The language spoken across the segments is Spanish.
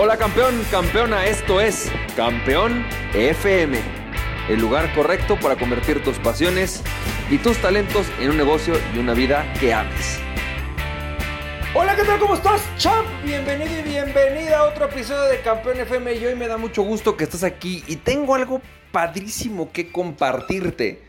Hola campeón, campeona, esto es Campeón FM, el lugar correcto para convertir tus pasiones y tus talentos en un negocio y una vida que ames. Hola, ¿qué tal? ¿Cómo estás, champ? Bienvenido y bienvenida a otro episodio de Campeón FM y hoy me da mucho gusto que estés aquí y tengo algo padrísimo que compartirte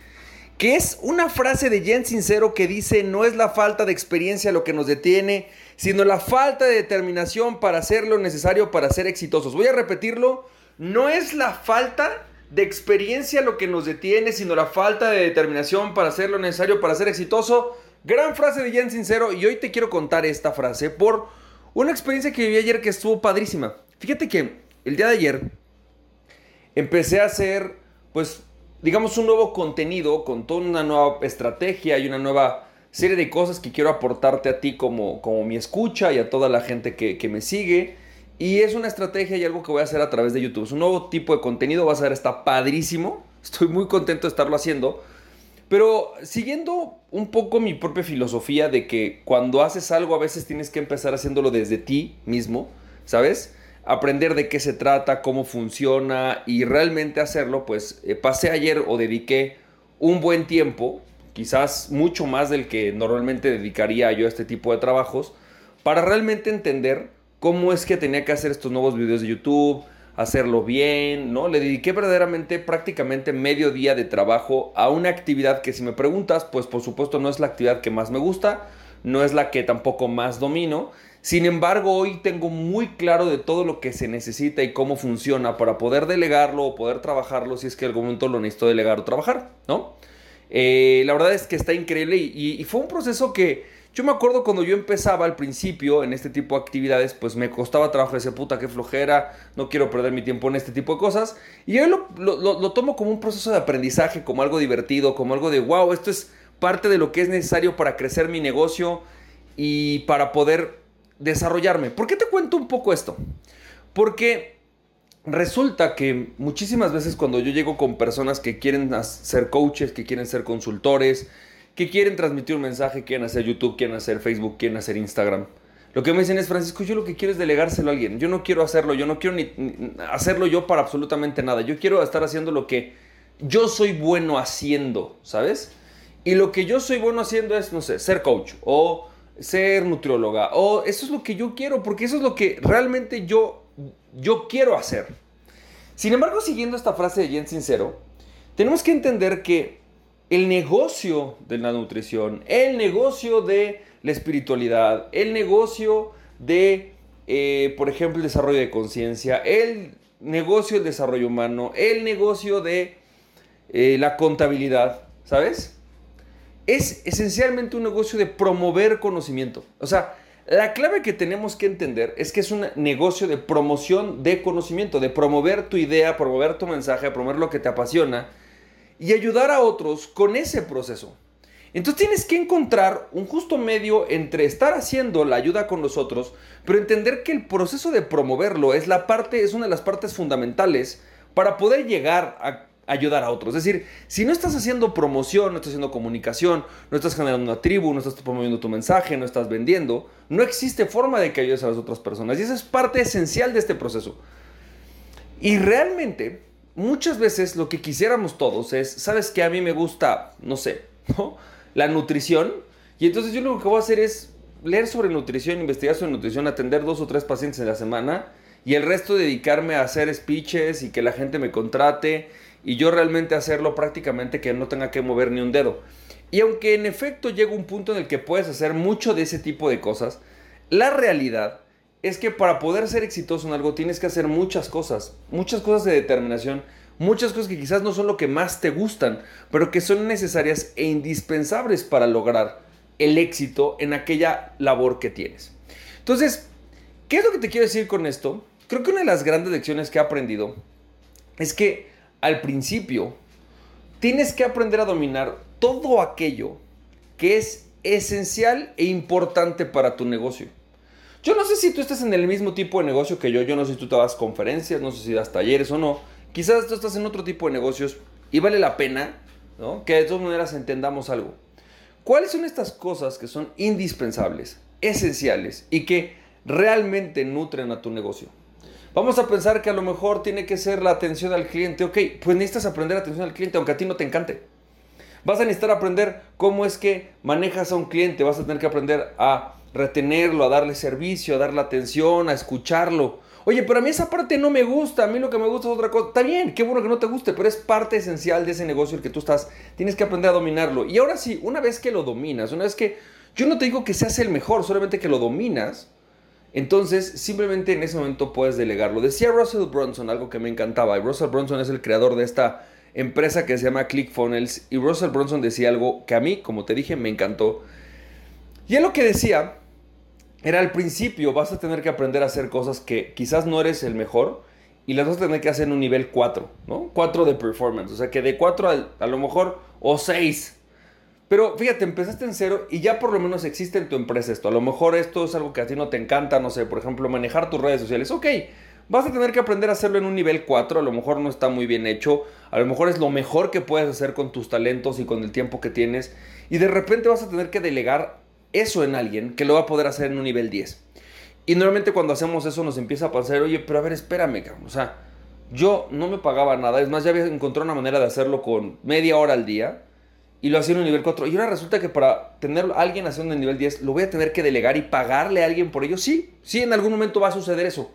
que es una frase de Jen Sincero que dice, no es la falta de experiencia lo que nos detiene, sino la falta de determinación para hacer lo necesario para ser exitosos. Voy a repetirlo, no es la falta de experiencia lo que nos detiene, sino la falta de determinación para hacer lo necesario para ser exitoso. Gran frase de Jen Sincero y hoy te quiero contar esta frase por una experiencia que viví ayer que estuvo padrísima. Fíjate que el día de ayer empecé a hacer pues digamos, un nuevo contenido con toda una nueva estrategia y una nueva serie de cosas que quiero aportarte a ti como, como mi escucha y a toda la gente que, me sigue. Y es una estrategia y algo que voy a hacer a través de YouTube. Es un nuevo tipo de contenido, va a ser, está padrísimo. Estoy muy contento de estarlo haciendo. Pero siguiendo un poco mi propia filosofía de que cuando haces algo a veces tienes que empezar haciéndolo desde ti mismo, ¿sabes? Aprender de qué se trata, cómo funciona y realmente hacerlo, pues eh, pasé ayer o dediqué un buen tiempo, quizás mucho más del que normalmente dedicaría yo a este tipo de trabajos, para realmente entender cómo es que tenía que hacer estos nuevos videos de YouTube, hacerlo bien, ¿no? Le dediqué verdaderamente prácticamente medio día de trabajo a una actividad que si me preguntas, pues por supuesto no es la actividad que más me gusta, no es la que tampoco más domino, sin embargo, hoy tengo muy claro de todo lo que se necesita y cómo funciona para poder delegarlo o poder trabajarlo si es que algún momento lo necesito delegar o trabajar, ¿no? Eh, la verdad es que está increíble y, fue un proceso que yo me acuerdo cuando yo empezaba al principio en este tipo de actividades, pues me costaba trabajo ese puta que flojera, no quiero perder mi tiempo en este tipo de cosas. Y hoy lo tomo como un proceso de aprendizaje, como algo divertido, como algo de wow, esto es parte de lo que es necesario para crecer mi negocio y para poder desarrollarme. ¿Por qué te cuento un poco esto? Porque resulta que muchísimas veces cuando yo llego con personas que quieren ser coaches, que quieren ser consultores, que quieren transmitir un mensaje, quieren hacer YouTube, quieren hacer Facebook, quieren hacer Instagram. Lo que me dicen es, Francisco, yo lo que quiero es delegárselo a alguien. Yo no quiero hacerlo, yo no quiero ni, hacerlo yo para absolutamente nada. Yo quiero estar haciendo lo que yo soy bueno haciendo, ¿sabes? Y lo que yo soy bueno haciendo es, no sé, ser coach o ser nutrióloga. O eso es lo que yo quiero, porque eso es lo que realmente yo, yo quiero hacer. Sin embargo, siguiendo esta frase de Jen Sincero, tenemos que entender que el negocio de la nutrición, el negocio de la espiritualidad, el negocio de, eh, por ejemplo, el desarrollo de conciencia, el negocio del desarrollo humano, el negocio de eh, la contabilidad, ¿sabes? Es esencialmente un negocio de promover conocimiento. O sea, la clave que tenemos que entender es que es un negocio de promoción de conocimiento, de promover tu idea, promover tu mensaje, promover lo que te apasiona y ayudar a otros con ese proceso. Entonces tienes que encontrar un justo medio entre estar haciendo la ayuda con los otros, pero entender que el proceso de promoverlo es la parte, es una de las partes fundamentales para poder llegar a ayudar a otros. Es decir, si no estás haciendo promoción, no estás haciendo comunicación, no estás generando una tribu, no estás promoviendo tu mensaje, no estás vendiendo, no existe forma de que ayudes a las otras personas. Y esa es parte esencial de este proceso. Y realmente, muchas veces lo que quisiéramos todos es, ¿sabes qué? A mí me gusta, no sé, la nutrición. Y entonces yo lo que voy a hacer es leer sobre nutrición, investigar sobre nutrición, atender dos o tres pacientes en la semana y el resto dedicarme a hacer speeches y que la gente me contrate y yo realmente hacerlo prácticamente que no tenga que mover ni un dedo. Y aunque en efecto llega un punto en el que puedes hacer mucho de ese tipo de cosas, la realidad es que para poder ser exitoso en algo tienes que hacer muchas cosas, muchas cosas de determinación, muchas cosas que quizás no son lo que más te gustan, pero que son necesarias e indispensables para lograr el éxito en aquella labor que tienes. Entonces, ¿qué es lo que te quiero decir con esto? Creo que una de las grandes lecciones que he aprendido es que al principio, tienes que aprender a dominar todo aquello que es esencial e importante para tu negocio. Yo no sé si tú estás en el mismo tipo de negocio que yo, yo no sé si tú te das conferencias, no sé si das talleres o no. Quizás tú estás en otro tipo de negocios y vale la pena que de todas maneras entendamos algo. ¿Cuáles son estas cosas que son indispensables, esenciales y que realmente nutren a tu negocio? Vamos a pensar que a lo mejor tiene que ser la atención al cliente. Ok, pues necesitas aprender atención al cliente, aunque a ti no te encante. Vas a necesitar aprender cómo es que manejas a un cliente. Vas a tener que aprender a retenerlo, a darle servicio, a darle atención, a escucharlo. Oye, pero a mí esa parte no me gusta, a mí lo que me gusta es otra cosa. Está bien, qué bueno que no te guste, pero es parte esencial de ese negocio el que tú estás. Tienes que aprender a dominarlo. Y ahora sí, una vez que lo dominas, una vez que... Yo no te digo que seas el mejor, solamente que lo dominas. Entonces, simplemente en ese momento puedes delegarlo. Decía Russell Brunson algo que me encantaba. Y Russell Brunson es el creador de esta empresa que se llama ClickFunnels. Y Russell Brunson decía algo que a mí, como te dije, me encantó. Y él lo que decía era al principio vas a tener que aprender a hacer cosas que quizás no eres el mejor y las vas a tener que hacer en un nivel 4, ¿no? 4 de performance, o sea que de 4 a, a lo mejor o 6. Pero fíjate, empezaste en cero y ya por lo menos existe en tu empresa esto. A lo mejor esto es algo que a ti no te encanta, no sé, por ejemplo, manejar tus redes sociales. Ok, vas a tener que aprender a hacerlo en un nivel 4, a lo mejor no está muy bien hecho, a lo mejor es lo mejor que puedes hacer con tus talentos y con el tiempo que tienes y de repente vas a tener que delegar eso en alguien que lo va a poder hacer en un nivel 10. Y normalmente cuando hacemos eso nos empieza a pasar, oye, pero a ver, espérame, cabrón. O sea, yo no me pagaba nada. Es más, ya había encontrado una manera de hacerlo con media hora al día. Y lo hacía en un nivel 4. Y ahora resulta que para tener a alguien haciendo en nivel 10, lo voy a tener que delegar y pagarle a alguien por ello. Sí, sí, en algún momento va a suceder eso.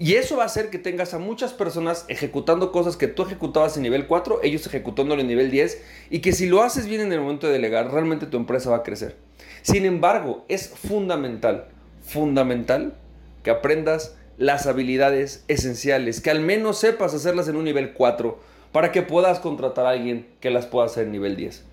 Y eso va a hacer que tengas a muchas personas ejecutando cosas que tú ejecutabas en nivel 4, ellos ejecutándolo en nivel 10, y que si lo haces bien en el momento de delegar, realmente tu empresa va a crecer. Sin embargo, es fundamental, fundamental que aprendas las habilidades esenciales, que al menos sepas hacerlas en un nivel 4 para que puedas contratar a alguien que las pueda hacer en nivel 10.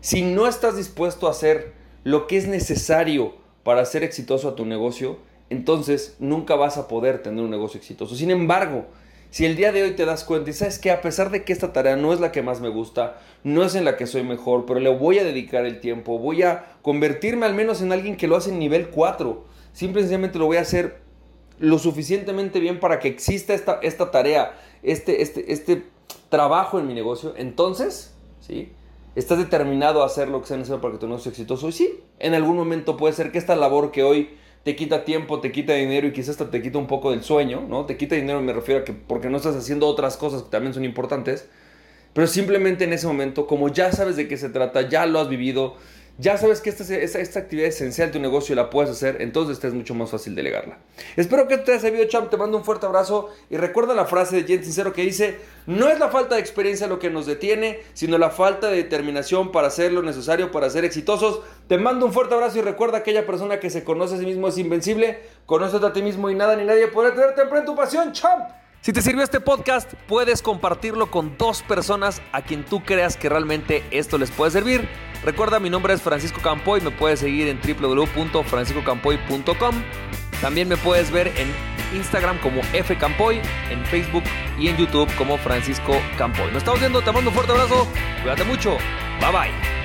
Si no estás dispuesto a hacer lo que es necesario para ser exitoso a tu negocio, entonces nunca vas a poder tener un negocio exitoso. Sin embargo, si el día de hoy te das cuenta y sabes que a pesar de que esta tarea no es la que más me gusta, no es en la que soy mejor, pero le voy a dedicar el tiempo, voy a convertirme al menos en alguien que lo hace en nivel 4, simple y sencillamente lo voy a hacer lo suficientemente bien para que exista esta, esta tarea, este, este, este trabajo en mi negocio, entonces, ¿sí? Estás determinado a hacer lo que sea necesario para que tu negocio sea exitoso. Y sí, en algún momento puede ser que esta labor que hoy te quita tiempo, te quita dinero y quizás hasta te quita un poco del sueño, ¿no? Te quita dinero, me refiero a que porque no estás haciendo otras cosas que también son importantes, pero simplemente en ese momento, como ya sabes de qué se trata, ya lo has vivido, ya sabes que esta, esta, actividad esencial de tu negocio la puedes hacer, entonces es mucho más fácil delegarla. Espero que te haya servido, champ. Te mando un fuerte abrazo y recuerda la frase de Jen Sincero que dice: No es la falta de experiencia lo que nos detiene, sino la falta de determinación para hacer lo necesario para ser exitosos. Te mando un fuerte abrazo y recuerda: aquella persona que se conoce a sí mismo es invencible. Conócete a ti mismo y nada ni nadie podrá tenerte en tu pasión, champ. Si te sirvió este podcast, puedes compartirlo con dos personas a quien tú creas que realmente esto les puede servir. Recuerda, mi nombre es Francisco Campoy, me puedes seguir en www.franciscocampoy.com. También me puedes ver en Instagram como fcampoy, en Facebook y en YouTube como Francisco Campoy. Nos estamos viendo, te mando un fuerte abrazo, cuídate mucho, bye bye.